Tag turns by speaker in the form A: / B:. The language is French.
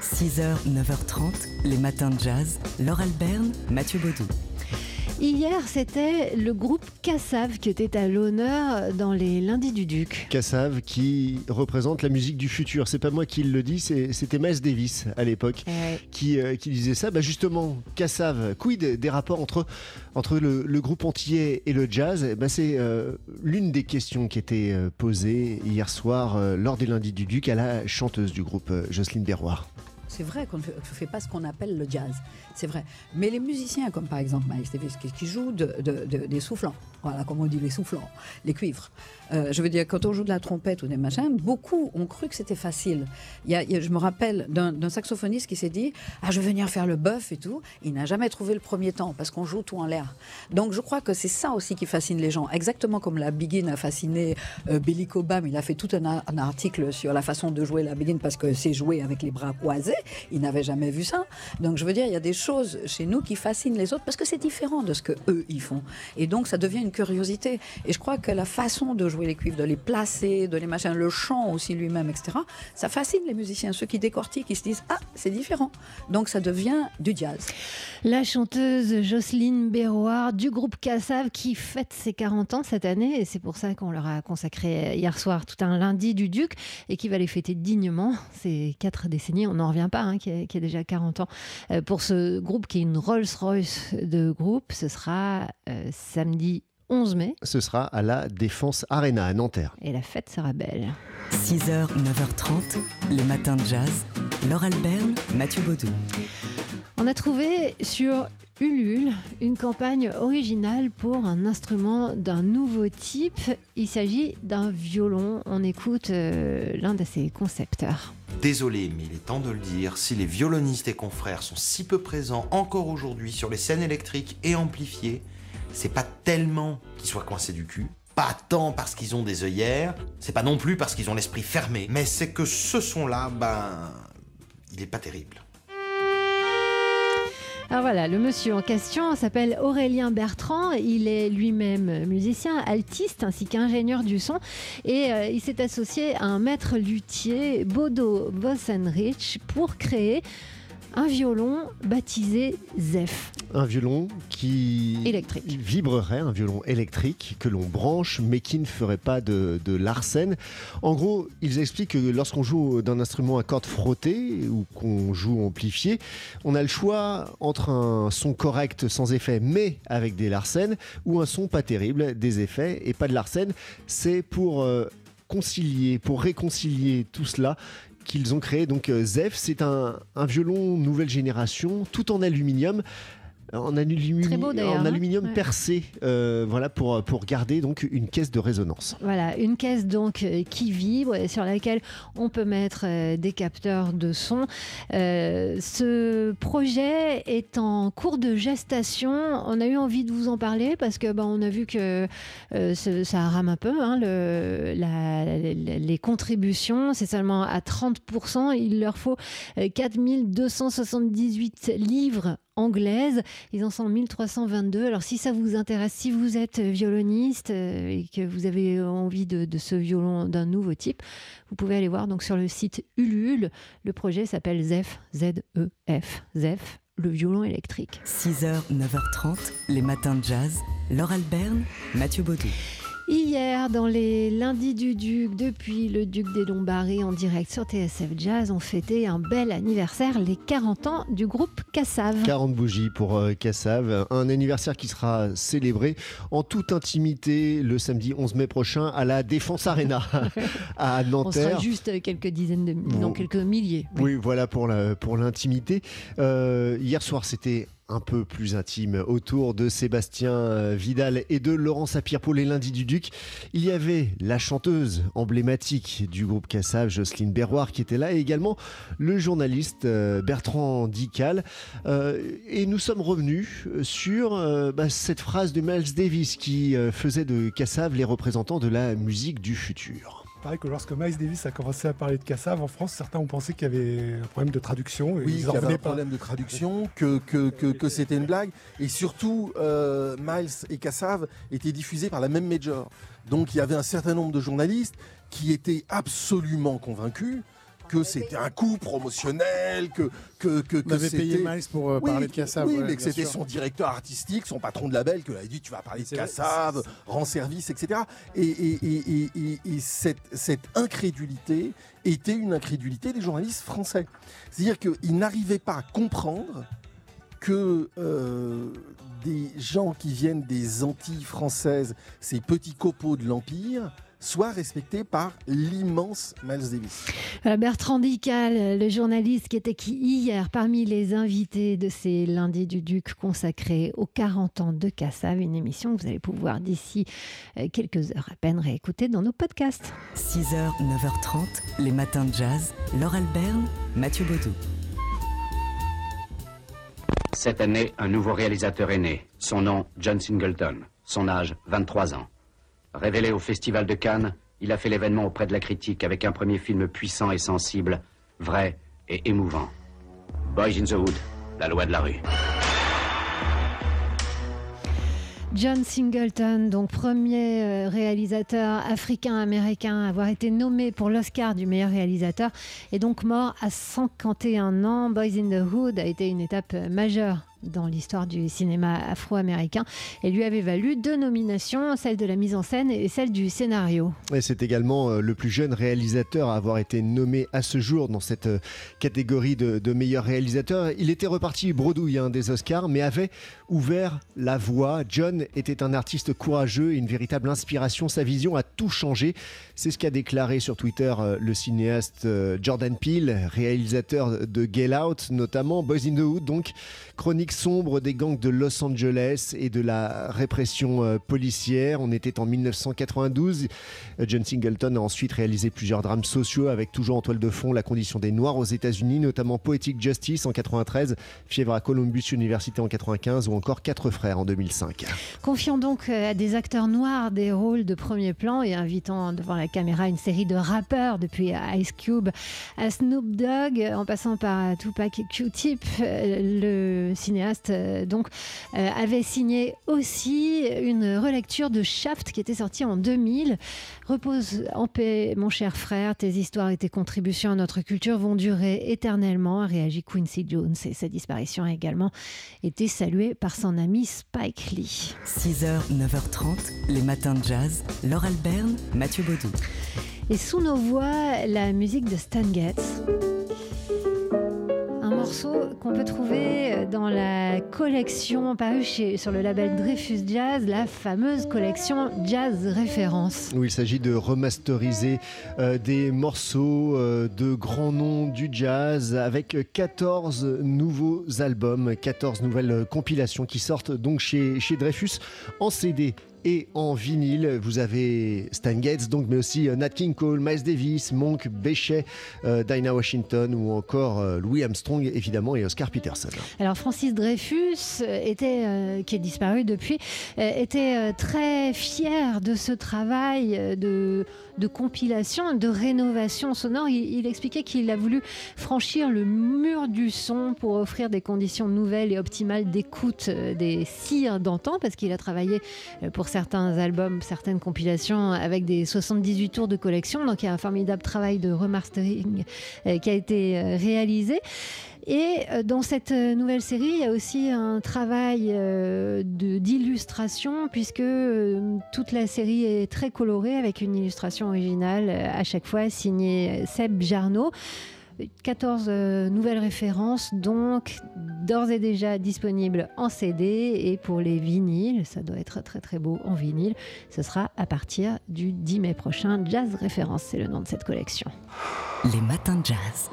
A: 6h, 9h30, les matins de jazz. Laure Alberne, Mathieu Baudou.
B: Hier, c'était le groupe Cassav qui était à l'honneur dans les lundis du Duc.
C: Cassav qui représente la musique du futur. C'est pas moi qui le dis, c'était Miles Davis à l'époque
B: Ouais.
C: qui, euh, qui disait ça. Bah justement, Cassav, quid des rapports entre, entre le, le groupe antillais et le jazz? Bah C'est euh, l'une des questions qui était euh, posée hier soir euh, lors des lundis du Duc à la chanteuse du groupe, Jocelyne Berroir.
D: C'est vrai qu'on ne fait, pas ce qu'on appelle le jazz, c'est vrai. Mais les musiciens, comme par exemple Miles Davis, qui, jouent de- de- de- des soufflants, voilà, comme on dit les soufflants, les cuivres. Euh, je veux dire, quand on joue de la trompette ou des machins, beaucoup ont cru que c'était facile. Il y a, je me rappelle d'un saxophoniste qui s'est dit Ah, je vais venir faire le bœuf et tout. Il n'a jamais trouvé le premier temps parce qu'on joue tout en l'air. Donc je crois que c'est ça aussi qui fascine les gens. Exactement comme la begin a fasciné euh, Billy Cobham. Il a fait tout un, article sur la façon de jouer la begin parce que c'est joué avec les bras croisés. Il n'avait jamais vu ça. Donc je veux dire, il y a des choses chez nous qui fascinent les autres parce que c'est différent de ce que eux ils font. Et donc ça devient une curiosité. Et je crois que la façon de jouer les cuivres, de les placer, de les machins, le chant aussi lui-même, etc. Ça fascine les musiciens, ceux qui décortiquent, ils se disent ah c'est différent. Donc ça devient du jazz.
B: La chanteuse Jocelyne Berroir du groupe Cassav qui fête ses 40 ans cette année et c'est pour ça qu'on leur a consacré hier soir tout un lundi du Duc et qui va les fêter dignement ces quatre décennies. On n'en revient pas, hein, qui, a, qui a déjà 40 ans. Euh, pour ce groupe qui est une Rolls-Royce de groupe, ce sera euh, samedi 11 mai
C: Ce sera à la Défense Arena à Nanterre.
B: et la fête sera belle.
A: 6h, 9h30, les matins de jazz. Laure Alberne, Mathieu Baudou.
B: On a trouvé sur Ulule une campagne originale pour un instrument d'un nouveau type. Il s'agit d'un violon. On écoute euh, l'un de ses concepteurs.
E: Désolé, mais il est temps de le dire, si les violonistes et confrères sont si peu présents encore aujourd'hui sur les scènes électriques et amplifiées, c'est pas tellement qu'ils soient coincés du cul, pas tant parce qu'ils ont des œillères, c'est pas non plus parce qu'ils ont l'esprit fermé, mais c'est que ce son-là, ben, il est pas terrible.
B: Alors voilà, le monsieur en question s'appelle Aurélien Bertrand. Il est lui-même musicien, altiste ainsi qu'ingénieur du son. Et euh, il s'est associé à un maître luthier, Bodo Vossenrich, pour créer un violon baptisé Zeph.
C: Un violon qui
B: Électrique.
C: vibrerait, un violon électrique que l'on branche mais qui ne ferait pas de, de l'arsène. En gros, ils expliquent que lorsqu'on joue d'un instrument à cordes frottées ou qu'on joue amplifié, on a le choix entre un son correct sans effet mais avec des larcènes ou un son pas terrible, des effets et pas de larcène. C'est pour euh, concilier, pour réconcilier tout cela qu'ils ont créé. Donc euh, Zeph, c'est un violon nouvelle génération, tout en aluminium. En, aluminium,
B: hein.
C: aluminium
B: Ouais.
C: percé, euh, voilà pour pour garder donc une caisse de résonance.
B: Voilà, une caisse donc euh, qui vibre et sur laquelle on peut mettre euh, des capteurs de son. Euh, ce projet est en cours de gestation. On a eu envie de vous en parler parce que ben, on a vu que euh, ce- ça rame un peu. hein, le- la- la- les contributions, c'est seulement à 30%. Il leur faut euh, 4278 livres anglaises. Ils en sont 1322. Alors si ça vous intéresse, si vous êtes violoniste euh, et que vous avez envie de, de ce violon d'un nouveau type, vous pouvez aller voir donc sur le site Ulule. Le projet s'appelle ZEF, Z-E-F, ZEF, le violon électrique.
A: 6h, 9h30, les matins de jazz. Laure Alberne, Mathieu Baudou.
B: Hier, dans les lundis du Duc, depuis le Duc des Lombards en direct sur TSF Jazz, on fêtait un bel anniversaire, les 40 ans du groupe Cassav.
C: 40 bougies pour euh, Cassav, un anniversaire qui sera célébré en toute intimité le samedi 11 mai prochain à la Défense Arena à
B: On sera
C: Nanterre.
B: juste quelques dizaines de
C: Bon.
B: non, quelques milliers. oui.
C: Oui, voilà pour la- pour l'intimité. Euh, hier soir, c'était un peu plus intime autour de Sébastien euh, Vidal et de Laurent Sapir pour les lundis du Duc. Il y avait la chanteuse emblématique du groupe Cassav, Jocelyne Berroir, qui était là, et également le journaliste euh, Bertrand Dical. Euh, et nous sommes revenus sur bah, cette phrase de Miles Davis qui faisait de Cassav les représentants de la musique du futur.
F: Pareil que lorsque Miles Davis a commencé à parler de Cassav en France, certains ont pensé qu'il y avait un problème de traduction. Et
G: Oui, qu'il y avait un
F: pas.
G: problème de traduction, que, que, que, que c'était une blague. Et surtout, euh, Miles et Cassav étaient diffusés par la même major. Donc il y avait un certain nombre de journalistes qui étaient absolument convaincus que c'était un coup promotionnel, que que que,
F: avait payé
G: c'était-
F: Miles pour euh,
G: Oui,
F: parler de Kassav.
G: Oui,
F: ouais,
G: mais que c'était son directeur artistique, son patron de label, qui lui avait dit tu vas parler de Kassav, rends service, etc. Et, et- et- et- et- et cette, cette incrédulité était une incrédulité des journalistes français. C'est-à-dire qu'ils n'arrivaient pas à comprendre que euh, des gens qui viennent des Antilles françaises, ces petits copeaux de l'Empire, soient respectés par l'immense Miles Davis.
B: Voilà, Bertrand Dical, le journaliste qui était qui hier parmi les invités de ces lundis du Duc consacrés aux 40 ans de Cassav, une émission que vous allez pouvoir d'ici euh, quelques heures à peine réécouter dans nos podcasts.
A: 6h, 9h30, les matins de jazz. Laure Alberne, Mathieu Baudou.
H: Cette année, un nouveau réalisateur est né. Son nom, John Singleton. Son âge, 23 ans. Révélé au Festival de Cannes, il a fait l'événement auprès de la critique avec un premier film puissant et sensible, vrai et émouvant. Boys in the Hood, la loi de la rue.
B: John Singleton, donc premier euh, réalisateur africain-américain à avoir été nommé pour l'Oscar du meilleur réalisateur, est donc mort à 51 ans. Boys in the Hood a été une étape euh, majeure dans l'histoire du cinéma afro-américain et lui avait valu deux nominations, celle de la mise en scène et celle du scénario.
C: C'est également euh, le plus jeune réalisateur à avoir été nommé à ce jour dans cette euh, catégorie de, de meilleur réalisateur. Il était reparti bredouille hein, des Oscars, mais avait ouvert la voie. John était un artiste courageux une véritable inspiration. Sa vision a tout changé. C'est ce qu'a déclaré sur Twitter euh, le cinéaste Jordan Peele, réalisateur de Get Out, notamment Boys in the Hood, donc chronique sombre des gangs de Los Angeles et de la répression euh, policière. On était en 1992. Euh, John Singleton a ensuite réalisé plusieurs drames sociaux avec toujours en toile de fond la condition des Noirs aux États-Unis, notamment Poetic Justice en 93, Fièvre à Columbus University en 95 ou encore Quatre frères en 2005.
B: Confiant donc euh, à des acteurs noirs des rôles de premier plan et invitant devant la caméra une série de rappeurs depuis Ice Cube à Snoop Dogg en passant par Tupac et Q-Tip, euh, le cinéaste euh, donc euh, avait signé aussi une relecture de Shaft qui était sortie en 2000. Repose en paix mon cher frère, tes histoires et tes contributions à notre culture vont durer éternellement, a réagi Quincy Jones et sa disparition a également été saluée par son ami Spike Lee.
A: 6h, 9h30, les matins de jazz. Laure Alberne, Mathieu Baudou.
B: Et sous nos voix, la musique de Stan Getz. Qu'on peut trouver dans la collection parue chez, sur le label Dreyfus Jazz, la fameuse collection Jazz Référence.
C: Où il s'agit de remasteriser euh, des morceaux euh, de grands noms du jazz avec 14 nouveaux albums, 14 nouvelles euh, compilations qui sortent donc chez, chez Dreyfus en CD et en vinyle. Vous avez Stan Getz, donc, mais aussi euh, Nat King Cole, Miles Davis, Monk, Bechet, euh, Dinah Washington ou encore euh, Louis Armstrong, évidemment, et Oscar Peterson.
B: Alors Francis Dreyfus, était, qui est disparu depuis, était très fier de ce travail de, compilation, de rénovation sonore. Il, expliquait qu'il a voulu franchir le mur du son pour offrir des conditions nouvelles et optimales d'écoute des cires d'antan, parce qu'il a travaillé pour certains albums, certaines compilations avec des 78 tours de collection. Donc il y a un formidable travail de remastering euh, qui a été euh, réalisé. Et euh, dans cette nouvelle série, il y a aussi un travail d'illustration, puisque toute la série est très colorée, avec une illustration originale à chaque fois signée Seb Jarno. 14 euh, nouvelles références, donc d'ores et déjà disponibles en CD et pour les vinyles, ça doit être très très beau en vinyle, ce sera à partir du 10 mai prochain. Jazz Référence, c'est le nom de cette collection.
A: Les matins de jazz.